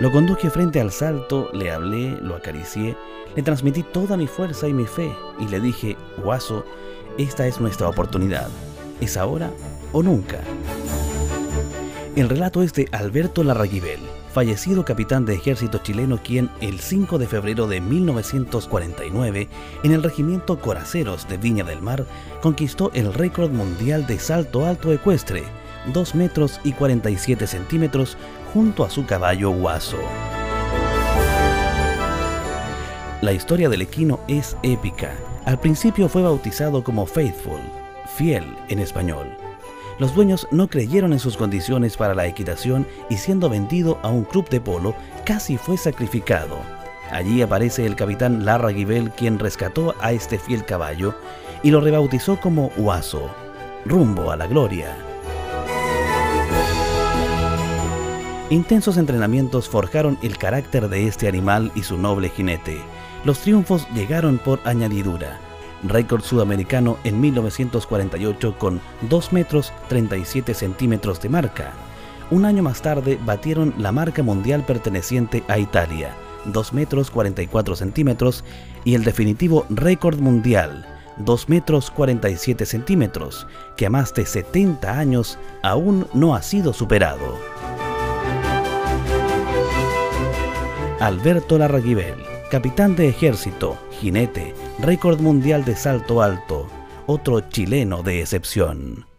Lo conduje frente al salto, le hablé, lo acaricié, le transmití toda mi fuerza y mi fe y le dije, Guaso, esta es nuestra oportunidad. ¿Es ahora o nunca? El relato es de Alberto Larraguibel, fallecido capitán de ejército chileno quien el 5 de febrero de 1949 en el regimiento Coraceros de Viña del Mar conquistó el récord mundial de salto alto ecuestre, 2 metros y 47 centímetros junto a su caballo Guaso. La historia del equino es épica. Al principio fue bautizado como Faithful, fiel en español. Los dueños no creyeron en sus condiciones para la equitación y siendo vendido a un club de polo, casi fue sacrificado. Allí aparece el capitán Larra Guibel quien rescató a este fiel caballo y lo rebautizó como Guaso, rumbo a la gloria. Intensos entrenamientos forjaron el carácter de este animal y su noble jinete. Los triunfos llegaron por añadidura. Récord sudamericano en 1948 con 2 metros 37 centímetros de marca. Un año más tarde batieron la marca mundial perteneciente a Italia, 2 metros 44 centímetros, y el definitivo récord mundial, 2 metros 47 centímetros, que a más de 70 años aún no ha sido superado. Alberto Larraguibel, capitán de ejército, jinete, récord mundial de salto alto, otro chileno de excepción.